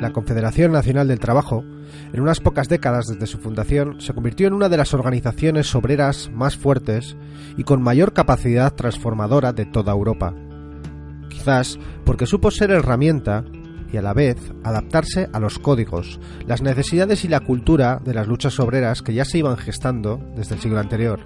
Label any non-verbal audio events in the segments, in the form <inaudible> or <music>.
La Confederación Nacional del Trabajo, en unas pocas décadas desde su fundación, se convirtió en una de las organizaciones obreras más fuertes y con mayor capacidad transformadora de toda Europa. Quizás porque supo ser herramienta y a la vez adaptarse a los códigos, las necesidades y la cultura de las luchas obreras que ya se iban gestando desde el siglo anterior.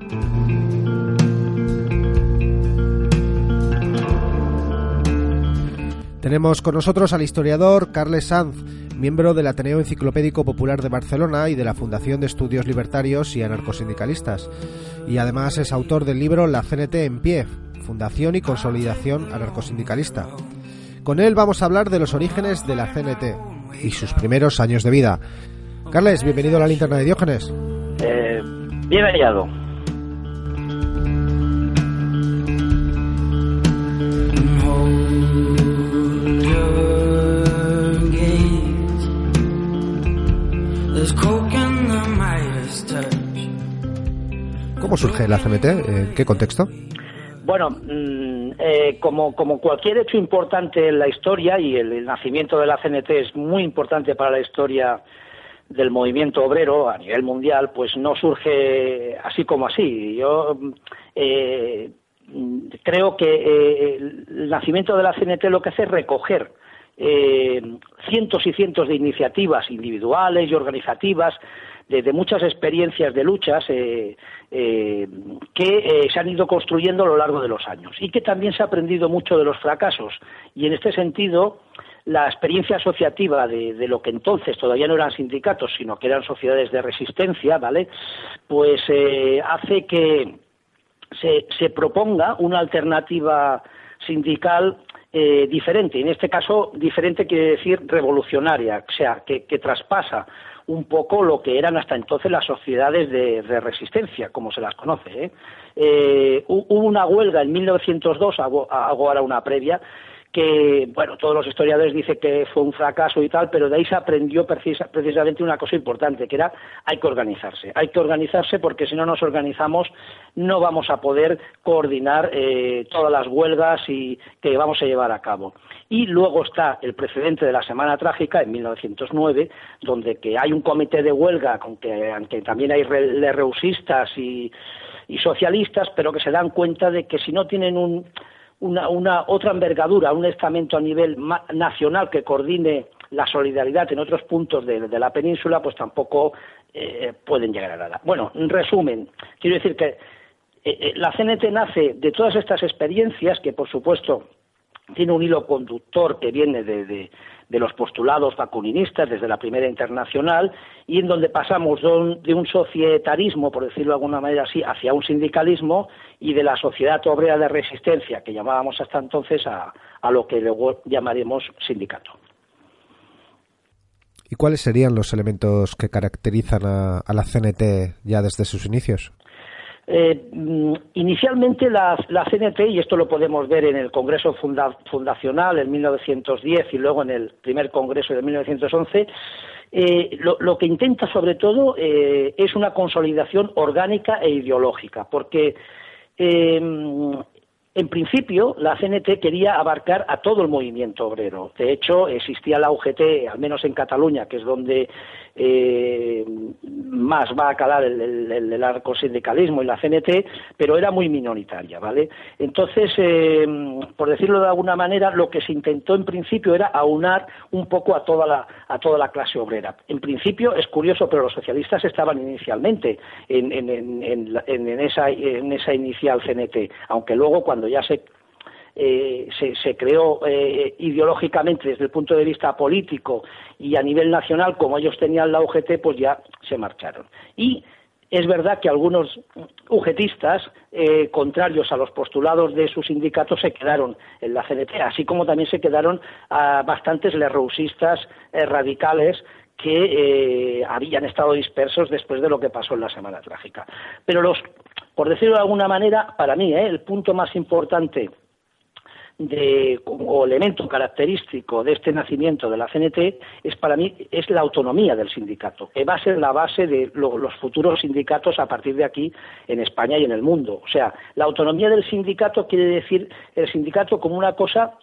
Tenemos con nosotros al historiador Carles Sanz, miembro del Ateneo Enciclopédico Popular de Barcelona y de la Fundación de Estudios Libertarios y Anarcosindicalistas, y además es autor del libro La CNT en pie, Fundación y Consolidación Anarcosindicalista. Con él vamos a hablar de los orígenes de la CNT y sus primeros años de vida. Carles, bienvenido a la linterna de Diógenes. Eh, bien hallado. ¿Cómo surge la CNT? ¿En qué contexto? Bueno, mm, eh, como, como cualquier hecho importante en la historia, y el, el, nacimiento de la CNT es muy importante para la historia del movimiento obrero a nivel mundial, pues no surge así como así. Yo eh, creo que eh, el nacimiento de la CNT lo que hace es recoger eh, cientos y cientos de iniciativas individuales y organizativas de, muchas experiencias de luchas eh, eh, que se han ido construyendo a lo largo de los años y que también se ha aprendido mucho de los fracasos. Y en este sentido, la experiencia asociativa de, de, lo que entonces todavía no eran sindicatos, sino que eran sociedades de resistencia, ¿vale? Pues hace que se, se, proponga una alternativa sindical eh, diferente. En este caso, diferente quiere decir revolucionaria, o sea, que, que traspasa un poco lo que eran hasta entonces las sociedades de, de resistencia, como se las conoce. ¿eh? Eh, hubo una huelga en 1902, hago, hago ahora una previa, que, bueno, todos los historiadores dicen que fue un fracaso y tal, pero de ahí se aprendió precisa, precisamente una cosa importante, que era hay que organizarse. Hay que organizarse porque si no nos organizamos no vamos a poder coordinar eh, todas las huelgas y que vamos a llevar a cabo. Y luego está el precedente de la Semana Trágica en 1909, donde que hay un comité de huelga, con que, aunque también hay re, reusistas y, y socialistas, pero que se dan cuenta de que si no tienen un una, una, otra envergadura, un estamento a nivel nacional que coordine la solidaridad en otros puntos de, la península, pues tampoco eh, pueden llegar a nada. Bueno, en resumen, quiero decir que eh, la CNT nace de todas estas experiencias que, por supuesto, tiene un hilo conductor que viene de, los postulados vacuninistas desde la primera internacional y en donde pasamos de un, de societarismo, por decirlo de alguna manera así, hacia un sindicalismo y de la sociedad obrera de resistencia que llamábamos hasta entonces a, a lo que luego llamaremos sindicato. ¿Y cuáles serían los elementos que caracterizan a, a la CNT ya desde sus inicios? Eh, inicialmente la, la, CNT, y esto lo podemos ver en el Congreso funda, Fundacional en 1910 y luego en el primer Congreso de 1911, eh, lo, lo, que intenta sobre todo eh, es una consolidación orgánica e ideológica, porque eh, en principio, la CNT quería abarcar a todo el movimiento obrero. De hecho, existía la UGT, al menos en Cataluña, que es donde eh, más va a calar el, el, el arcosindicalismo y la CNT, pero era muy minoritaria, ¿vale? Entonces, eh, por decirlo de alguna manera, lo que se intentó en principio era aunar un poco a toda la, a toda la clase obrera. En principio, es curioso, pero los socialistas estaban inicialmente en, esa inicial CNT, aunque luego cuando ya se eh, se, creó eh, ideológicamente desde el punto de vista político y a nivel nacional, como ellos tenían la UGT, pues ya se marcharon. Y es verdad que algunos ugetistas, eh, contrarios a los postulados de sus sindicatos, se quedaron en la CNT, así como también se quedaron bastantes lerrousistas radicales que habían estado dispersos después de lo que pasó en la Semana Trágica. Pero los, por decirlo de alguna manera, para mí, el punto más importante de, o elemento característico de este nacimiento de la CNT es para mí es la autonomía del sindicato, que va a ser la base de los futuros sindicatos a partir de aquí en España y en el mundo. O sea, la autonomía del sindicato quiere decir el sindicato como una cosa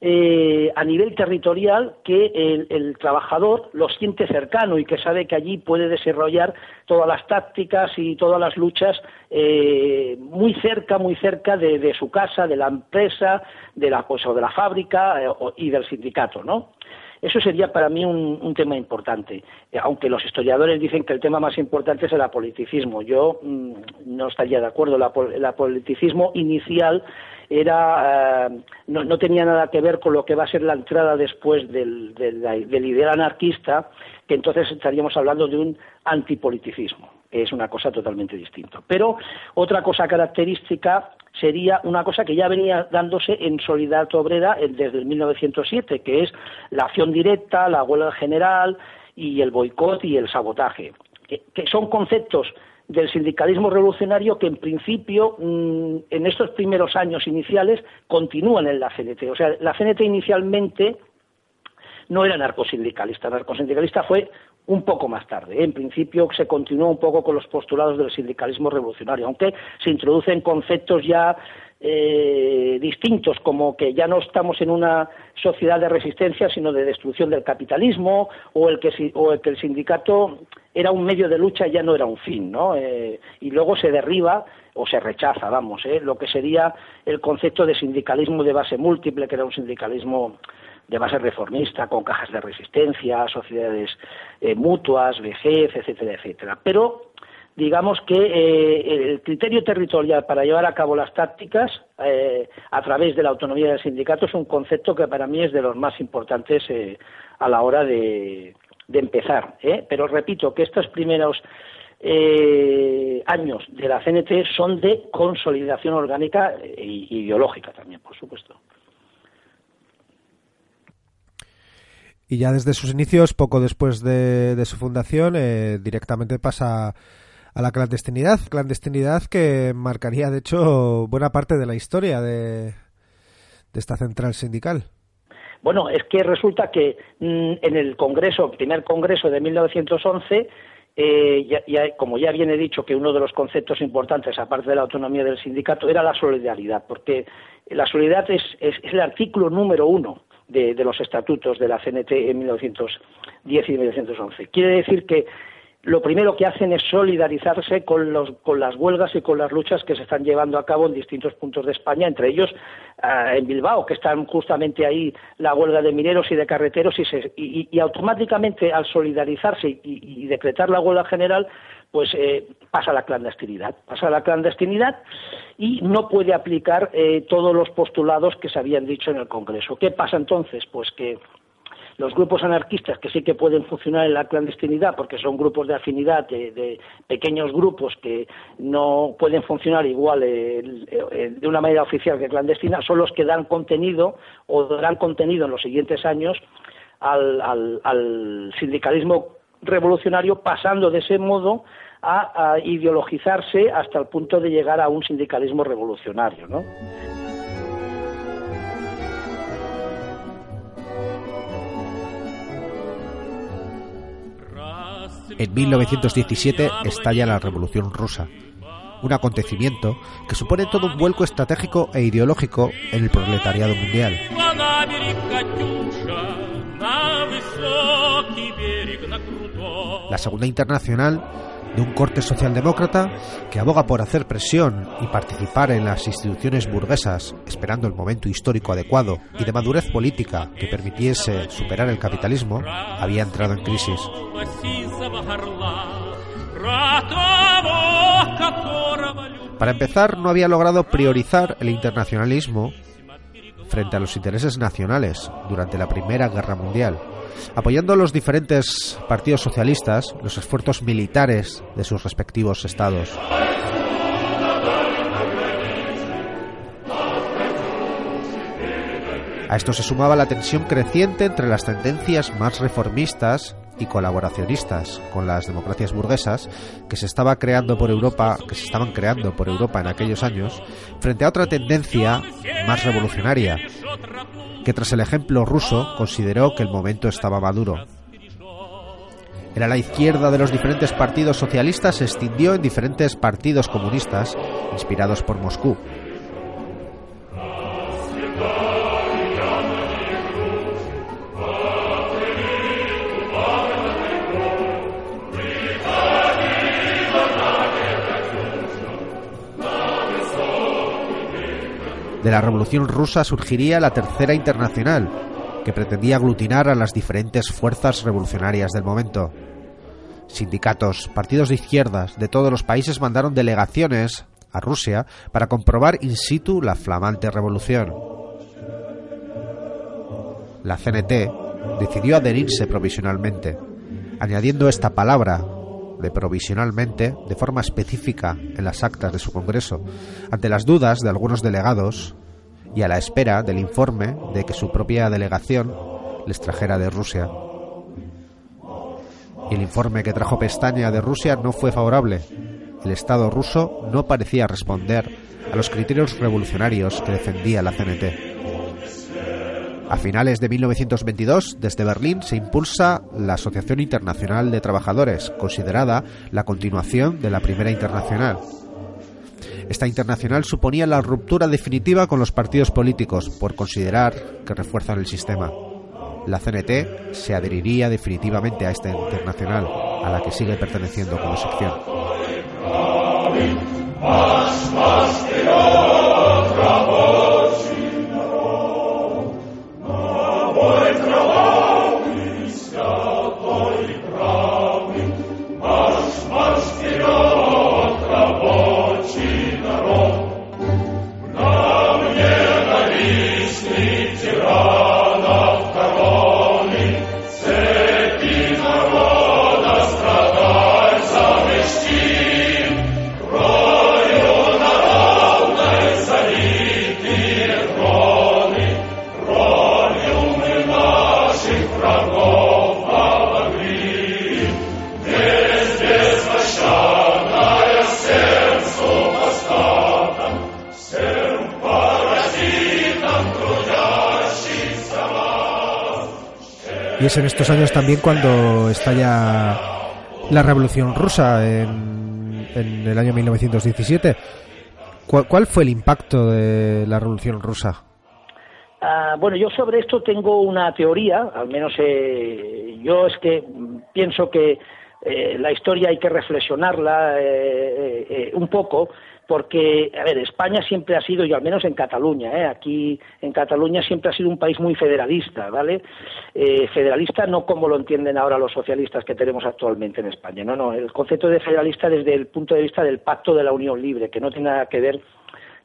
eh, a nivel territorial que el, trabajador lo siente cercano y que sabe que allí puede desarrollar todas las tácticas y todas las luchas eh, muy cerca, muy cerca de, su casa, de la empresa, de la, pues, o de la fábrica eh, y del sindicato, ¿no? Eso sería para mí un, tema importante, aunque los historiadores dicen que el tema más importante es el apoliticismo. Yo mm, no estaría de acuerdo. el apoliticismo inicial era eh, no, tenía nada que ver con lo que va a ser la entrada después del, del, ideal anarquista, que entonces estaríamos hablando de un antipoliticismo, es una cosa totalmente distinta. Pero otra cosa característica sería una cosa que ya venía dándose en Solidaridad Obrera desde el 1907, que es la acción directa, la huelga general y el boicot y el sabotaje, que son conceptos del sindicalismo revolucionario que en principio mm, en estos primeros años iniciales continúan en la CNT. O sea, la CNT inicialmente no era narcosindicalista, narcosindicalista fue un poco más tarde. En principio se continuó un poco con los postulados del sindicalismo revolucionario, aunque se introducen conceptos ya eh, distintos, como que ya no estamos en una sociedad de resistencia, sino de destrucción del capitalismo, o el que, o el, que el sindicato era un medio de lucha y ya no era un fin, ¿no? Eh, y luego se derriba o se rechaza, vamos, ¿eh? lo que sería el concepto de sindicalismo de base múltiple, que era un sindicalismo de base reformista, con cajas de resistencia, sociedades eh, mutuas, vejez, etcétera, etcétera. Pero digamos que eh, el criterio territorial para llevar a cabo las tácticas eh, a través de la autonomía del sindicato es un concepto que para mí es de los más importantes a la hora de, empezar. Pero repito que estos primeros años de la CNT son de consolidación orgánica e ideológica también, por supuesto. Y ya desde sus inicios, poco después de, su fundación, directamente pasa a la clandestinidad, clandestinidad que marcaría de hecho buena parte de la historia de, de esta central sindical. Bueno, es que resulta que mm, en el Congreso, primer Congreso de 1911, eh, ya, como ya viene dicho que uno de los conceptos importantes, aparte de la autonomía del sindicato, era la solidaridad, porque la solidaridad es, es, el artículo número uno de, los estatutos de la CNT en 1910 y 1911. Quiere decir que lo primero que hacen es solidarizarse con, las huelgas y con las luchas que se están llevando a cabo en distintos puntos de España, entre ellos ah, en Bilbao, que están justamente ahí la huelga de mineros y de carreteros, y, automáticamente al solidarizarse y, decretar la huelga general, pues eh, pasa la clandestinidad, pasa la clandestinidad y no puede aplicar eh, todos los postulados que se habían dicho en el Congreso. ¿Qué pasa entonces? Pues que los grupos anarquistas que sí que pueden funcionar en la clandestinidad porque son grupos de afinidad de, pequeños grupos que no pueden funcionar igual eh, eh, de una manera oficial que clandestina son los que dan contenido o darán contenido en los siguientes años al, sindicalismo revolucionario pasando de ese modo a, ideologizarse hasta el punto de llegar a un sindicalismo revolucionario, ¿no? En 1917 estalla la Revolución Rusa, un acontecimiento que supone todo un vuelco estratégico e ideológico en el proletariado mundial. La Segunda Internacional de un corte socialdemócrata que aboga por hacer presión y participar en las instituciones burguesas, esperando el momento histórico adecuado y de madurez política que permitiese superar el capitalismo, había entrado en crisis. Para empezar, no había logrado priorizar el internacionalismo frente a los intereses nacionales durante la Primera Guerra Mundial apoyando a los diferentes partidos socialistas los esfuerzos militares de sus respectivos estados. A esto se sumaba la tensión creciente entre las tendencias más reformistas y colaboracionistas con las democracias burguesas que se estaba creando por Europa, que se estaban creando por Europa en aquellos años, frente a otra tendencia más revolucionaria, que tras el ejemplo ruso consideró que el momento estaba maduro. Era la izquierda de los diferentes partidos socialistas se extendió en diferentes partidos comunistas inspirados por Moscú, De la Revolución Rusa surgiría la Tercera Internacional, que pretendía aglutinar a las diferentes fuerzas revolucionarias del momento. Sindicatos, partidos de izquierdas de todos los países mandaron delegaciones a Rusia para comprobar in situ la flamante revolución. La CNT decidió adherirse provisionalmente, añadiendo esta palabra de provisionalmente de forma específica en las actas de su Congreso, ante las dudas de algunos delegados y a la espera del informe de que su propia delegación les trajera de Rusia. Y el informe que trajo Pestaña de Rusia no fue favorable. El Estado ruso no parecía responder a los criterios revolucionarios que defendía la CNT. A finales de 1922, desde Berlín se impulsa la Asociación Internacional de Trabajadores, considerada la continuación de la Primera Internacional. Esta internacional suponía la ruptura definitiva con los partidos políticos por considerar que refuerzan el sistema. La CNT se adheriría definitivamente a esta internacional, a la que sigue perteneciendo como sección. En estos años también cuando estalla la Revolución Rusa en, el año 1917. ¿Cuál, fue el impacto de la Revolución Rusa? Ah, bueno, yo sobre esto tengo una teoría, al menos eh, yo es que pienso que eh, la historia hay que reflexionarla eh, un poco porque, a ver, España siempre ha sido, y al menos en Cataluña, ¿eh? aquí en Cataluña siempre ha sido un país muy federalista, ¿vale? Eh, federalista no como lo entienden ahora los socialistas que tenemos actualmente en España, no, no, el concepto de federalista desde el punto de vista del pacto de la Unión Libre, que no tiene nada que ver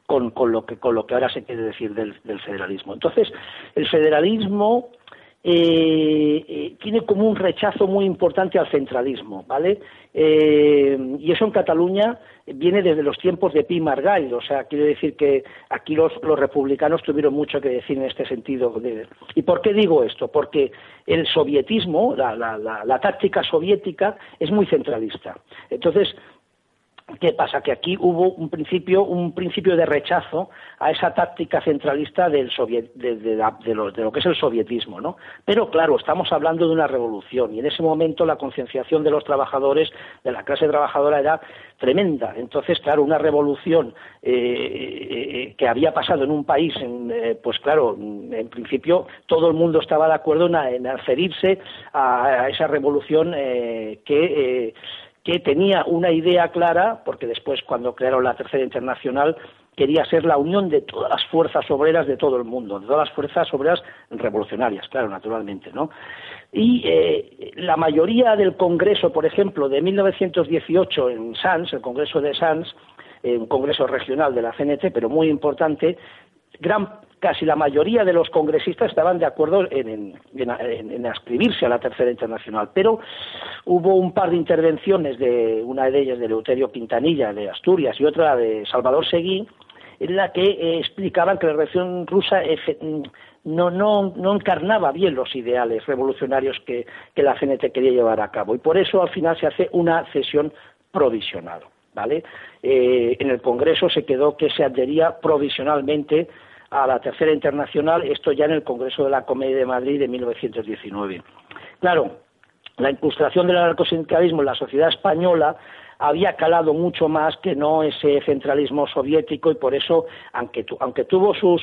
con, lo, que, con lo que ahora se quiere decir del, federalismo. Entonces, el federalismo eh, tiene como un rechazo muy importante al centralismo, ¿vale? y eso en Cataluña viene desde los tiempos de Pi Margall, o sea, quiere decir que aquí los, republicanos tuvieron mucho que decir en este sentido. ¿Y por qué digo esto? Porque el sovietismo, la, la táctica soviética, es muy centralista. Entonces, ¿Qué pasa? Que aquí hubo un principio, un principio de rechazo a esa táctica centralista del de, lo, que es el sovietismo, ¿no? Pero claro, estamos hablando de una revolución y en ese momento la concienciación de los trabajadores, de la clase trabajadora era tremenda. Entonces, claro, una revolución eh, eh, que había pasado en un país, eh, pues claro, en principio todo el mundo estaba de acuerdo en, en a esa revolución que que tenía una idea clara, porque después cuando crearon la Tercera Internacional quería ser la unión de todas las fuerzas obreras de todo el mundo, de todas las fuerzas obreras revolucionarias, claro, naturalmente, ¿no? Y eh, la mayoría del Congreso, por ejemplo, de 1918 en Sanz, el Congreso de Sanz, un congreso regional de la CNT, pero muy importante, gran casi la mayoría de los congresistas estaban de acuerdo en, en, ascribirse a la Tercera Internacional, pero hubo un par de intervenciones, de una de ellas de Leuterio Quintanilla de Asturias y otra de Salvador Seguí, en la que eh, explicaban que la revolución rusa no, no, no encarnaba bien los ideales revolucionarios que, que la CNT quería llevar a cabo y por eso al final se hace una cesión provisional. ¿Vale? Eh, en el Congreso se quedó que se adhería provisionalmente a la Tercera Internacional, esto ya en el Congreso de la Comedia de Madrid de 1919. Claro, la incrustación del anarcosindicalismo en la sociedad española había calado mucho más que no ese centralismo soviético y por eso, aunque, aunque tuvo sus,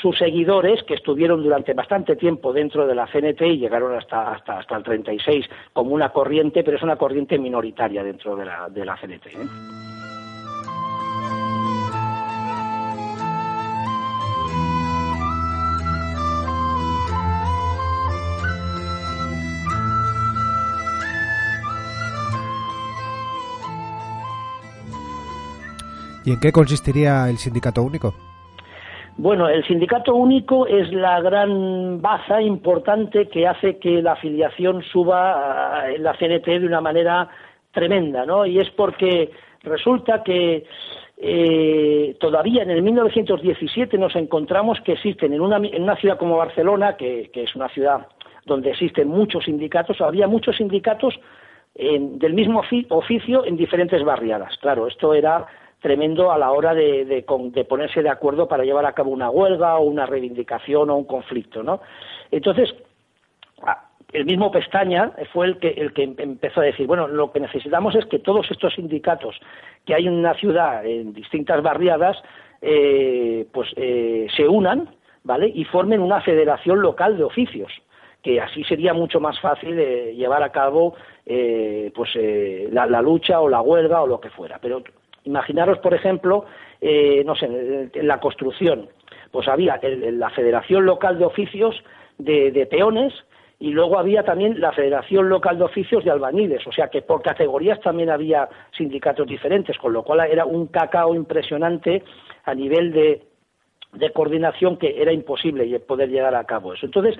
sus seguidores que estuvieron durante bastante tiempo dentro de la CNT y llegaron hasta, hasta, hasta el 36 como una corriente, pero es una corriente minoritaria dentro de la, de la CNT. ¿eh? ¿Y en qué consistiría el sindicato único? Bueno, el sindicato único es la gran baza importante que hace que la afiliación suba en la CNT de una manera tremenda, ¿no? Y es porque resulta que eh, todavía en el 1917 nos encontramos que existen en una, en una ciudad como Barcelona, que, es una ciudad donde existen muchos sindicatos, había muchos sindicatos del mismo oficio en diferentes barriadas. Claro, esto era tremendo a la hora de, ponerse de acuerdo para llevar a cabo una huelga o una reivindicación o un conflicto, ¿no? Entonces, el mismo Pestaña fue el que, el que empezó a decir, bueno, lo que necesitamos es que todos estos sindicatos que hay en una ciudad, en distintas barriadas, eh, pues eh, se unan, ¿vale? Y formen una federación local de oficios que así sería mucho más fácil de llevar a cabo eh, pues la, la, lucha o la huelga o lo que fuera. Pero Imaginaros, por ejemplo, eh, no sé, en la construcción, pues había la Federación Local de Oficios de, Peones y luego había también la Federación Local de Oficios de Albañiles, o sea que por categorías también había sindicatos diferentes, con lo cual era un cacao impresionante a nivel de, de coordinación que era imposible poder llegar a cabo eso. Entonces,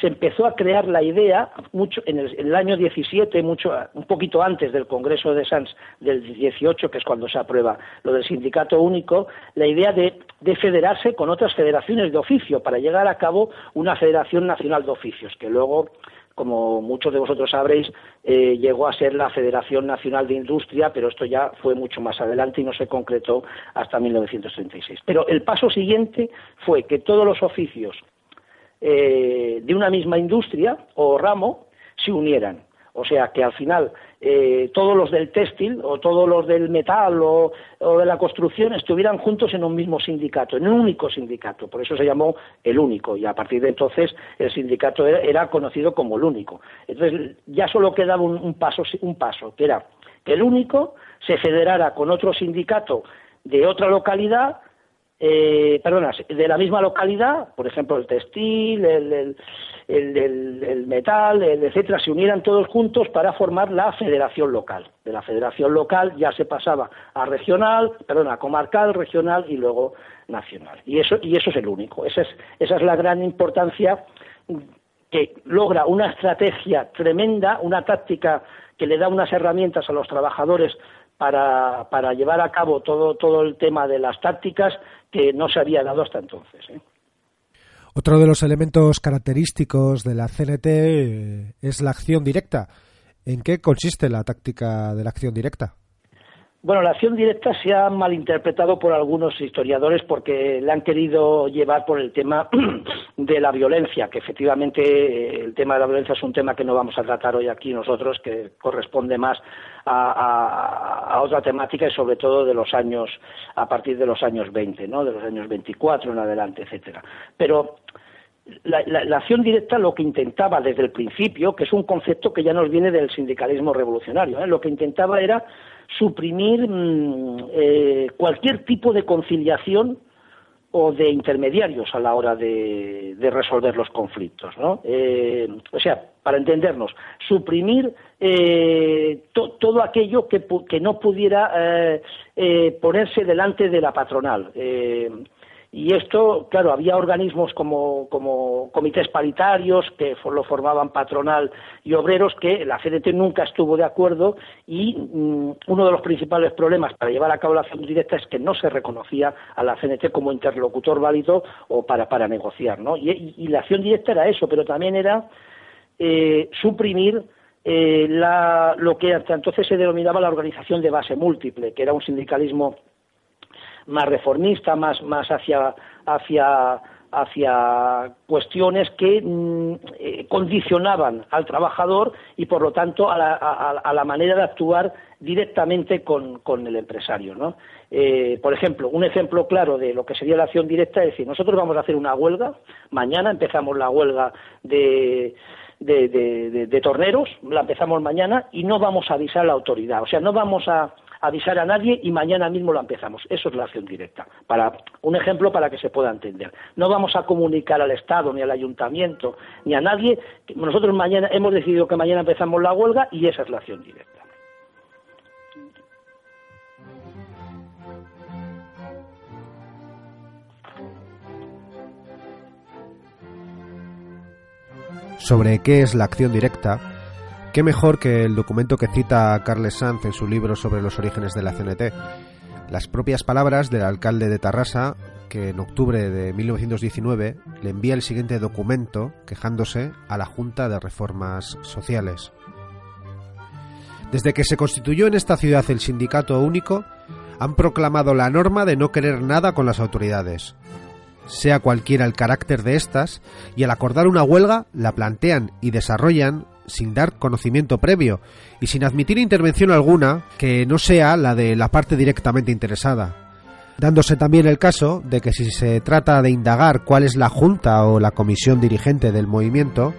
se empezó a crear la idea mucho en el, año 17, mucho, un poquito antes del Congreso de Sanz del 18, que es cuando se aprueba lo del sindicato único, la idea de, federarse con otras federaciones de oficio para llegar a cabo una Federación Nacional de Oficios, que luego como muchos de vosotros sabréis, eh, llegó a ser la Federación Nacional de Industria, pero esto ya fue mucho más adelante y no se concretó hasta 1936. Pero el paso siguiente fue que todos los oficios eh, de una misma industria o ramo se unieran. O sea que al final eh, todos los del textil o todos los del metal o, de la construcción estuvieran juntos en un mismo sindicato, en un único sindicato. Por eso se llamó el único y a partir de entonces el sindicato era, conocido como el único. Entonces ya solo quedaba un, paso, un paso, que era que el único se federara con otro sindicato de otra localidad eh, perdona, de la misma localidad, por ejemplo, el textil, el, el, metal, etcétera, se unieran todos juntos para formar la federación local. De la federación local ya se pasaba a regional, perdona, comarcal, regional y luego nacional. Y eso, y eso es el único. Esa es, esa es la gran importancia que logra una estrategia tremenda, una táctica que le da unas herramientas a los trabajadores para, para llevar a cabo todo, todo el tema de las tácticas que no se había dado hasta entonces. ¿eh? Otro de los elementos característicos de la CNT eh, es la acción directa. ¿En qué consiste la táctica de la acción directa? Bueno, la acción directa se ha malinterpretado por algunos historiadores porque le han querido llevar por el tema <clears throat> de la violencia, que efectivamente eh, el tema de la violencia es un tema que no vamos a tratar hoy aquí nosotros, que corresponde más a, otra temática y sobre todo de los años, a partir de los años 20, ¿no? de los años 24 en adelante, etcétera. Pero la, acción directa lo que intentaba desde el principio, que es un concepto que ya nos viene del sindicalismo revolucionario, ¿eh? lo que intentaba era suprimir mm, eh, cualquier tipo de conciliación o de intermediarios a la hora de, resolver los conflictos. ¿no? Eh, o sea, para entendernos, suprimir eh, todo aquello que, que no pudiera ponerse delante de la patronal Y esto, claro, había organismos como, como comités paritarios que lo formaban patronal y obreros que la CNT nunca estuvo de acuerdo y mm, uno de los principales problemas para llevar a cabo la acción directa es que no se reconocía a la CNT como interlocutor válido o para, para negociar, ¿no? Y, y la acción directa era eso, pero también era eh, suprimir eh, la, lo que hasta entonces se denominaba la organización de base múltiple, que era un sindicalismo más reformista, más, más hacia, hacia, hacia cuestiones que mm, eh, condicionaban al trabajador y, por lo tanto, a la, a, la manera de actuar directamente con, con el empresario. ¿no? Eh, por ejemplo, un ejemplo claro de lo que sería la acción directa es decir, nosotros vamos a hacer una huelga, mañana empezamos la huelga de de, de, torneros, la empezamos mañana y no vamos a avisar a la autoridad, o sea, no vamos a avisar a nadie y mañana mismo la empezamos. Eso es la acción directa. Para un ejemplo para que se pueda entender. No vamos a comunicar al Estado ni al Ayuntamiento ni a nadie. Nosotros mañana hemos decidido que mañana empezamos la huelga y esa es la acción directa. sobre qué es la acción directa, qué mejor que el documento que cita Carles Sanz en su libro sobre los orígenes de la CNT. Las propias palabras del alcalde de Tarrasa, que en octubre de 1919 le envía el siguiente documento quejándose a la Junta de Reformas Sociales. Desde que se constituyó en esta ciudad el sindicato único, han proclamado la norma de no querer nada con las autoridades, sea cualquiera el carácter de estas, y al acordar una huelga la plantean y desarrollan sin dar conocimiento previo y sin admitir intervención alguna que no sea la de la parte directamente interesada, dándose también el caso de que si se trata de indagar cuál es la junta o la comisión dirigente del movimiento,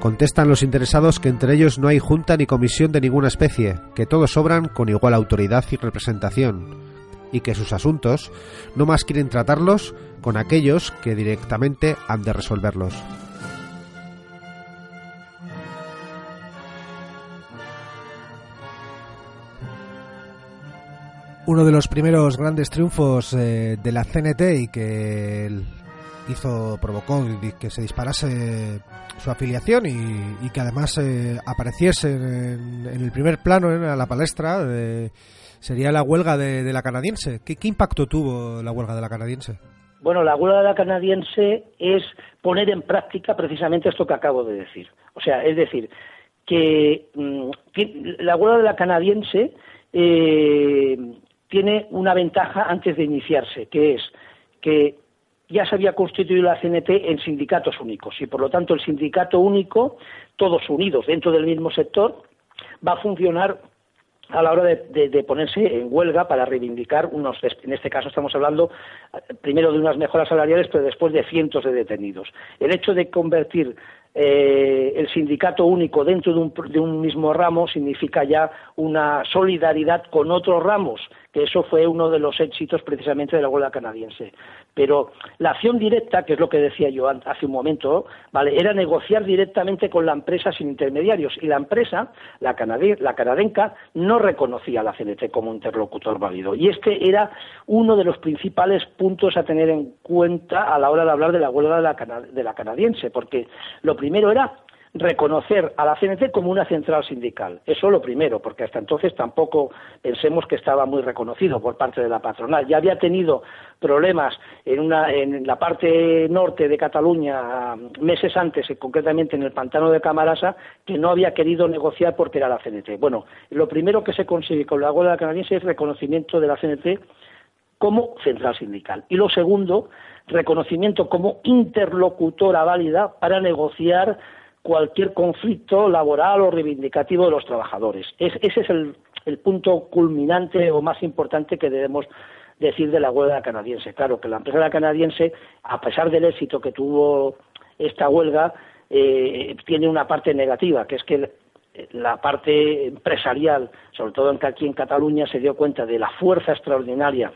contestan los interesados que entre ellos no hay junta ni comisión de ninguna especie, que todos obran con igual autoridad y representación, y que sus asuntos no más quieren tratarlos con aquellos que directamente han de resolverlos. Uno de los primeros grandes triunfos eh, de la CNT y que hizo, provocó que se disparase su afiliación y, que además eh, apareciese en, el primer plano en la palestra sería la huelga de, la canadiense. ¿Qué, impacto tuvo la huelga de la canadiense? Bueno, la huelga de la canadiense es poner en práctica precisamente esto que acabo de decir. O sea, es decir, que, mm, la huelga de la canadiense eh, tiene una ventaja antes de iniciarse, que es que ya se había constituido la CNT en sindicatos únicos y por lo tanto el sindicato único, todos unidos dentro del mismo sector, va a funcionar a la hora de, ponerse en huelga para reivindicar unos, en este caso estamos hablando primero de unas mejoras salariales, pero después de cientos de detenidos. El hecho de convertir eh, el sindicato único dentro de un, de un mismo ramo significa ya una solidaridad con otros ramos que eso fue uno de los éxitos precisamente de la huelga canadiense. Pero la acción directa, que es lo que decía yo hace un momento, ¿vale? era negociar directamente con la empresa sin intermediarios. Y la empresa, la, la canadenca, no reconocía a la CNT como interlocutor válido. Y este era uno de los principales puntos a tener en cuenta a la hora de hablar de la huelga de la, de la canadiense, porque lo primero era reconocer a la CNT como una central sindical. Eso lo primero, porque hasta entonces tampoco pensemos que estaba muy reconocido por parte de la patronal. Ya había tenido problemas en, una, en la parte norte de Cataluña meses antes, concretamente en el pantano de Camarasa, que no había querido negociar porque era la CNT. Bueno, lo primero que se consigue con la huelga canadiense es reconocimiento de la CNT como central sindical. Y lo segundo, reconocimiento como interlocutora válida para negociar cualquier conflicto laboral o reivindicativo de los trabajadores. ese es el, punto culminante o más importante que debemos decir de la huelga canadiense. Claro que la empresa canadiense, a pesar del éxito que tuvo esta huelga, eh, tiene una parte negativa, que es que la parte empresarial, sobre todo aquí en Cataluña, se dio cuenta de la fuerza extraordinaria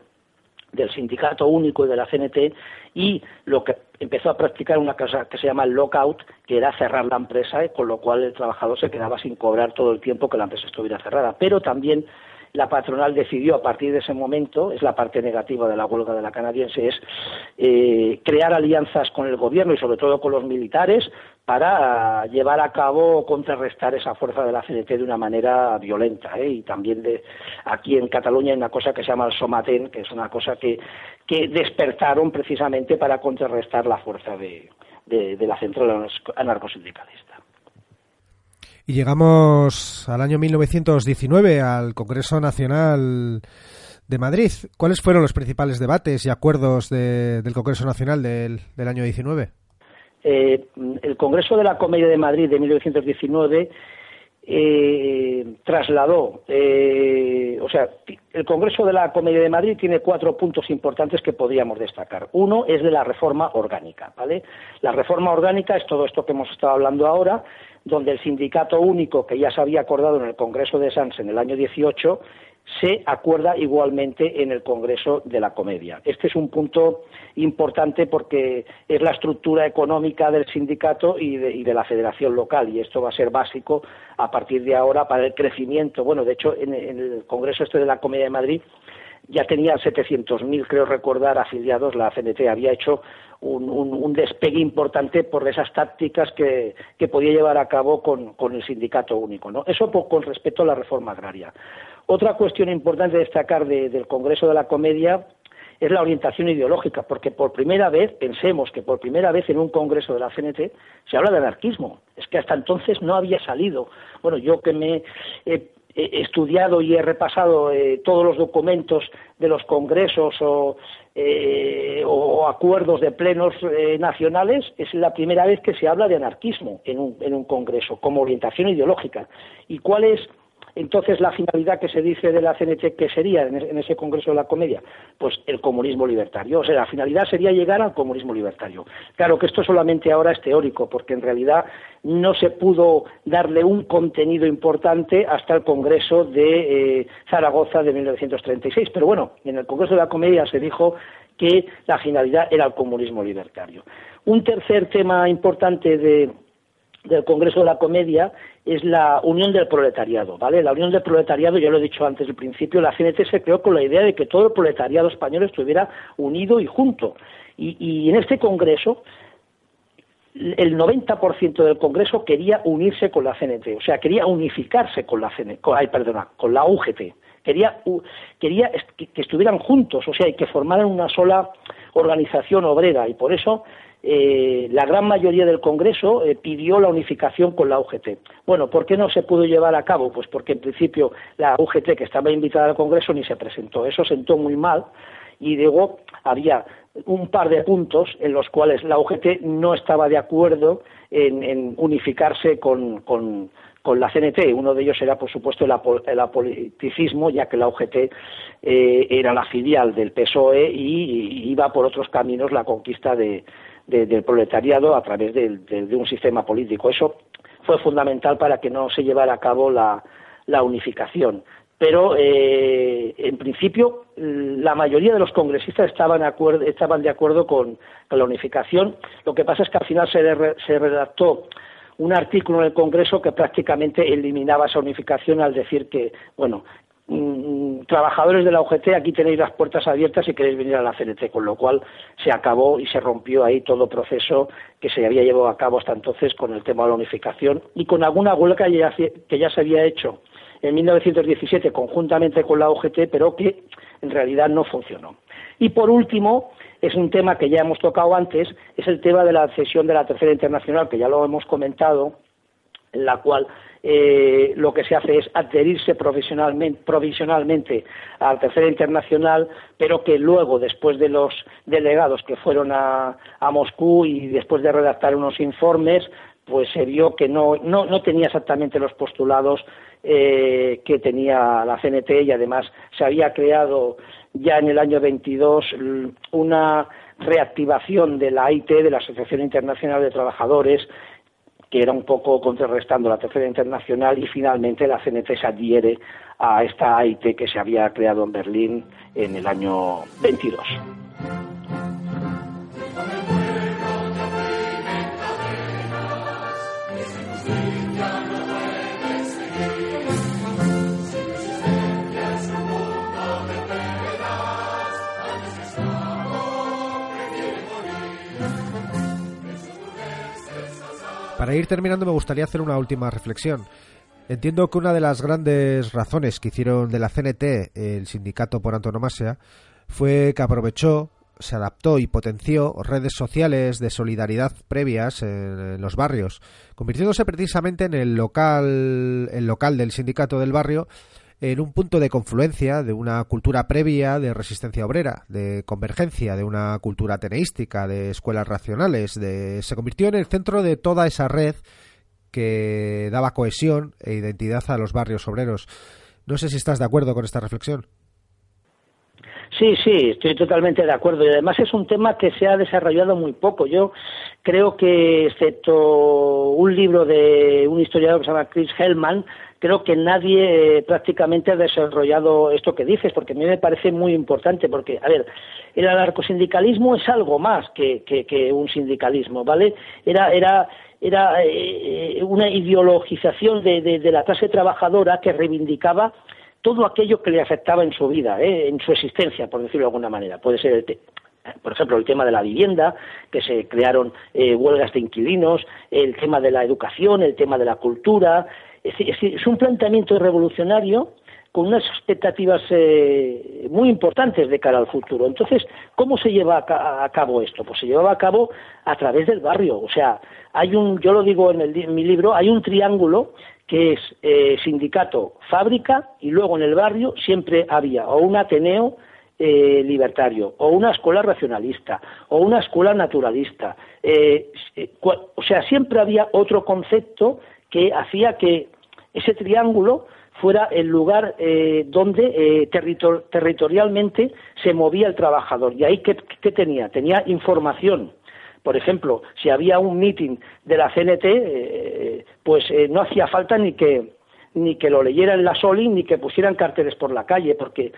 del sindicato único y de la CNT y lo que empezó a practicar una cosa que se llama el lockout, que era cerrar la empresa, con lo cual el trabajador se quedaba sin cobrar todo el tiempo que la empresa estuviera cerrada. Pero también la patronal decidió a partir de ese momento, es la parte negativa de la huelga de la canadiense, es eh, crear alianzas con el gobierno y sobre todo con los militares para llevar a cabo o contrarrestar esa fuerza de la CNT de una manera violenta. ¿eh? Y también de, aquí en Cataluña hay una cosa que se llama el Somatén, que es una cosa que, que despertaron precisamente para contrarrestar la fuerza de, de la central anarcosindicalista. Llegamos al año 1919, al Congreso Nacional de Madrid. ¿Cuáles fueron los principales debates y acuerdos del Congreso Nacional del, año 19? Eh, el Congreso de la Comedia de Madrid de 1919 eh, trasladó, eh, o sea, el Congreso de la Comedia de Madrid tiene cuatro puntos importantes que podríamos destacar. Uno es de la reforma orgánica, ¿vale? La reforma orgánica es todo esto que hemos estado hablando ahora, donde el sindicato único que ya se había acordado en el Congreso de Sanz en el año 18 se acuerda igualmente en el Congreso de la Comedia. Este es un punto importante porque es la estructura económica del sindicato y de, la federación local y esto va a ser básico a partir de ahora para el crecimiento. Bueno, de hecho, en, en el Congreso este de la Comedia de Madrid ya tenía 700.000, creo recordar, afiliados. La CNT había hecho un, despegue importante por esas tácticas que, podía llevar a cabo con, el sindicato único. ¿no? Eso con respecto a la reforma agraria. Otra cuestión importante destacar del Congreso de la Comedia es la orientación ideológica, porque por primera vez, pensemos que por primera vez en un congreso de la CNT se habla de anarquismo. Es que hasta entonces no había salido. Bueno, yo que me he estudiado y he repasado eh, todos los documentos de los congresos o, eh, acuerdos de plenos eh, nacionales, es la primera vez que se habla de anarquismo en un, en un congreso como orientación ideológica. ¿Y cuál es entonces, la finalidad que se dice de la CNT, ¿qué sería en ese Congreso de la Comedia? Pues el comunismo libertario. O sea, la finalidad sería llegar al comunismo libertario. Claro que esto solamente ahora es teórico, porque en realidad no se pudo darle un contenido importante hasta el Congreso de eh, Zaragoza de 1936. Pero bueno, en el Congreso de la Comedia se dijo que la finalidad era el comunismo libertario. Un tercer tema importante de, del Congreso de la Comedia es la unión del proletariado, ¿vale? La unión del proletariado, ya lo he dicho antes del principio, la CNT se creó con la idea de que todo el proletariado español estuviera unido y junto. Y, en este Congreso, el 90% del Congreso quería unirse con la CNT, o sea, quería unificarse con la CNT, ay, perdona, con la UGT. Quería, quería que, que estuvieran juntos, o sea, y que formaran una sola organización obrera, y por eso eh, la gran mayoría del Congreso eh, pidió la unificación con la UGT. Bueno, ¿por qué no se pudo llevar a cabo? Pues porque en principio la UGT que estaba invitada al Congreso ni se presentó. Eso sentó muy mal y luego había un par de puntos en los cuales la UGT no estaba de acuerdo en, unificarse con, la CNT. Uno de ellos era, por supuesto, el, apoliticismo, ya que la UGT eh, era la filial del PSOE y iba por otros caminos la conquista de, del proletariado a través de, un sistema político. Eso fue fundamental para que no se llevara a cabo la, unificación. Pero, eh, en principio, la mayoría de los congresistas estaban, de acuerdo con, la unificación. Lo que pasa es que al final se, redactó un artículo en el Congreso que prácticamente eliminaba esa unificación al decir que, bueno, Mm, trabajadores de la UGT, aquí tenéis las puertas abiertas y queréis venir a la CNT, con lo cual se acabó y se rompió ahí todo proceso que se había llevado a cabo hasta entonces con el tema de la unificación y con alguna huelga que ya se había hecho en 1917 conjuntamente con la UGT, pero que en realidad no funcionó. Y por último, es un tema que ya hemos tocado antes, es el tema de la cesión de la Tercera Internacional, que ya lo hemos comentado, en la cual eh, lo que se hace es adherirse provisionalmente a la tercera internacional, pero que luego, después de los delegados que fueron a, Moscú y después de redactar unos informes, pues se vio que no, tenía exactamente los postulados eh, que tenía la CNT y además se había creado ya en el año 22 una reactivación de la AIT, de la Asociación Internacional de Trabajadores, que era un poco contrarrestando la tercera internacional y finalmente la CNT se adhiere a esta AIT que se había creado en Berlín en el año 22. Para ir terminando me gustaría hacer una última reflexión. Entiendo que una de las grandes razones que hicieron de la CNT el sindicato por antonomasia fue que aprovechó, se adaptó y potenció redes sociales de solidaridad previas en, los barrios, convirtiéndose precisamente en el local, el local del sindicato del barrio en un punto de confluencia de una cultura previa de resistencia obrera, de convergencia, de una cultura teneística, de escuelas racionales, de, se convirtió en el centro de toda esa red que daba cohesión e identidad a los barrios obreros. No sé si estás de acuerdo con esta reflexión. Sí, sí, estoy totalmente de acuerdo. Y además es un tema que se ha desarrollado muy poco. Yo creo que, excepto un libro de un historiador que se llama Chris Hellman, creo que nadie eh, prácticamente ha desarrollado esto que dices, porque a mí me parece muy importante, porque, a ver, el anarcosindicalismo es algo más que, que, un sindicalismo, ¿vale? Era, era, era eh, una ideologización de, de, la clase trabajadora que reivindicaba todo aquello que le afectaba en su vida, ¿eh? en su existencia, por decirlo de alguna manera. Puede ser el, por ejemplo, el tema de la vivienda, que se crearon huelgas de inquilinos, el tema de la educación, el tema de la cultura, es, un planteamiento revolucionario con unas expectativas eh, muy importantes de cara al futuro. Entonces, ¿cómo se lleva a, cabo esto? Pues se lleva a cabo a través del barrio. O sea, hay un, yo lo digo en, mi libro, hay un triángulo que es eh, sindicato, fábrica y luego en el barrio siempre había o un Ateneo eh, libertario o una escuela racionalista o una escuela naturalista. o sea, siempre había otro concepto que hacía que ese triángulo fuera el lugar eh, donde eh, territorialmente se movía el trabajador. ¿Y ahí qué, tenía? Tenía información. Por ejemplo, si había un meeting de la CNT, eh, pues no hacía falta ni que ni que lo leyeran la Soli, ni que pusieran carteles por la calle, porque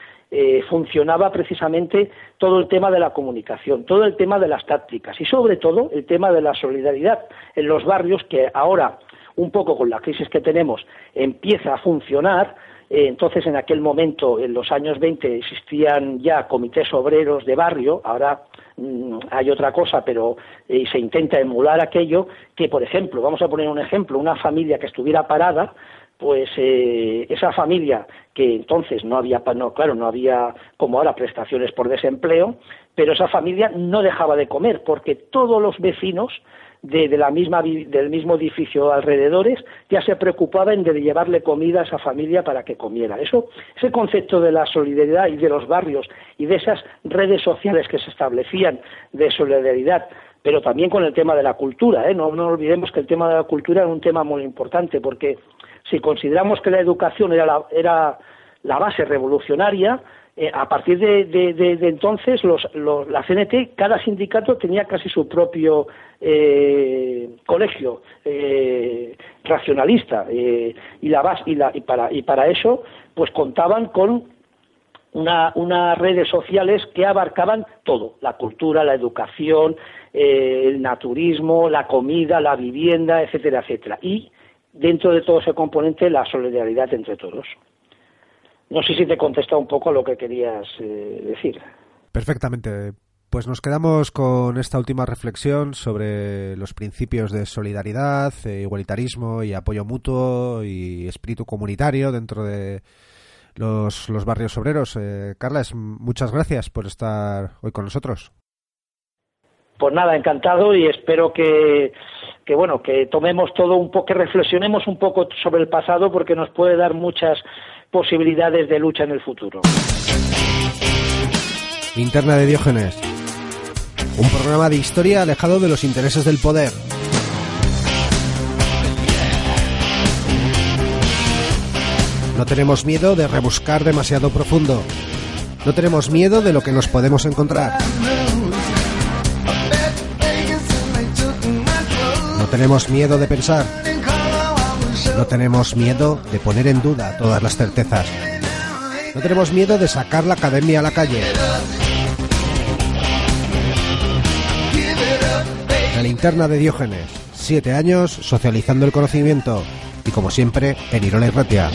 funcionaba precisamente todo el tema de la comunicación, todo el tema de las tácticas y sobre todo el tema de la solidaridad en los barrios que ahora un poco con la crisis que tenemos, empieza a funcionar. Eh, entonces, en aquel momento, en los años 20, existían ya comités obreros de barrio, ahora mm, hay otra cosa, pero eh, se intenta emular aquello, que, por ejemplo, vamos a poner un ejemplo, una familia que estuviera parada, pues eh, esa familia que entonces no había, no, claro, no había como ahora prestaciones por desempleo, pero esa familia no dejaba de comer porque todos los vecinos de, la misma, del mismo edificio alrededores ya se preocupaban de llevarle comida a esa familia para que comiera. Eso, ese concepto de la solidaridad y de los barrios y de esas redes sociales que se establecían de solidaridad, pero también con el tema de la cultura. ¿eh? No, no olvidemos que el tema de la cultura es un tema muy importante porque si consideramos que la educación era la, era la base revolucionaria, eh, a partir de, entonces, la CNT, cada sindicato tenía casi su propio eh, colegio eh, racionalista y, la y, la, y, para, y para eso, pues contaban con una, unas redes sociales que abarcaban todo, la cultura, la educación, el naturismo, la comida, la vivienda, etcétera, etcétera. Y dentro de todo ese componente, la solidaridad entre todos. No sé si te he contestado un poco lo que querías eh, decir. Perfectamente. Pues nos quedamos con esta última reflexión sobre los principios de solidaridad, eh, igualitarismo y apoyo mutuo y espíritu comunitario dentro de los, barrios obreros. Eh, Carlas, muchas gracias por estar hoy con nosotros. Pues nada, encantado y espero que, que bueno, que tomemos todo un poco, que reflexionemos un poco sobre el pasado porque nos puede dar muchas posibilidades de lucha en el futuro. Interna de Diógenes. Un programa de historia alejado de los intereses del poder. No tenemos miedo de rebuscar demasiado profundo. No tenemos miedo de lo que nos podemos encontrar. No tenemos miedo de pensar. No tenemos miedo de poner en duda todas las certezas. No tenemos miedo de sacar la academia a la calle. La linterna de Diógenes. Siete años socializando el conocimiento. Y como siempre, en Irona y Ratia.